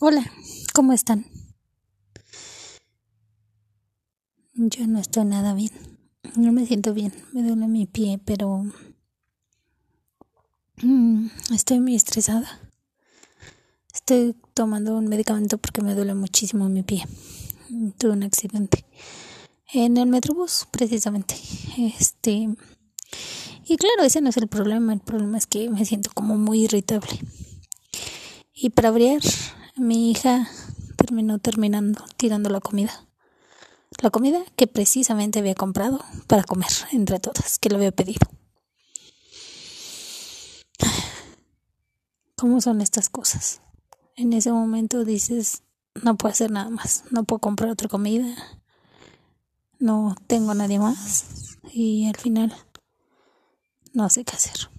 Hola, ¿cómo están? Yo no estoy nada bien. No me siento bien. Me duele mi pie, pero mm, estoy muy estresada. Estoy tomando un medicamento porque me duele muchísimo mi pie. Tuve un accidente en el metrobús, precisamente. Este y claro, ese no es el problema. El problema es que me siento como muy irritable. Y para abrir mi hija terminó terminando tirando la comida. La comida que precisamente había comprado para comer entre todas, que lo había pedido. ¿Cómo son estas cosas? En ese momento dices, no puedo hacer nada más, no puedo comprar otra comida, no tengo a nadie más y al final no sé qué hacer.